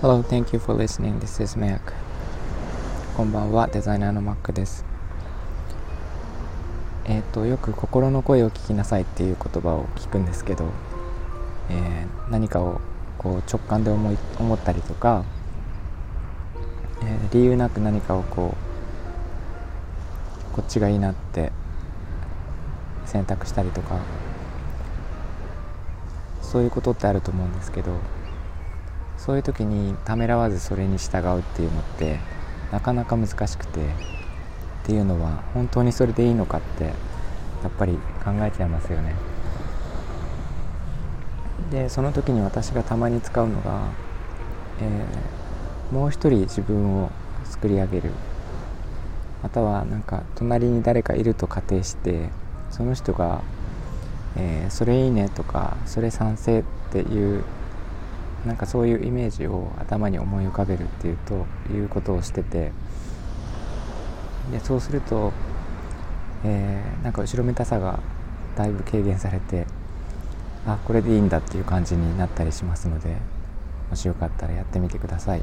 Hello, thank you for listening. This is Mac. こんばんは、デザイナーの Mac です。えっ、ー、と、よく心の声を聞きなさいっていう言葉を聞くんですけど、えー、何かをこう直感で思い思ったりとか、えー、理由なく何かをこうこっちがいいなって選択したりとかそういうことってあると思うんですけどそういう時にためらわずそれに従うっていうのってなかなか難しくてっていうのは本当にそれでいいのかってやっぱり考えちゃいますよね。でその時に私がたまに使うのが、えー、もう一人自分を作り上げるまたはなんか隣に誰かいると仮定してその人がえー、それいいねとかそれ賛成っていうなんかそういうイメージを頭に思い浮かべるっていうということをしててでそうすると、えー、なんか後ろめたさがだいぶ軽減されてあこれでいいんだっていう感じになったりしますのでもしよかったらやってみてください。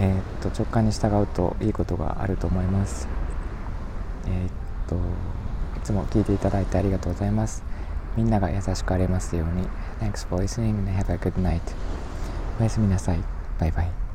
えー、っと直感に従うといいことがあると思います。えー、っとつも聞いていただいてありがとうございます。みんなが優しくありますように。Thanks for listening and have a good night. おやすみなさい。バイバイ。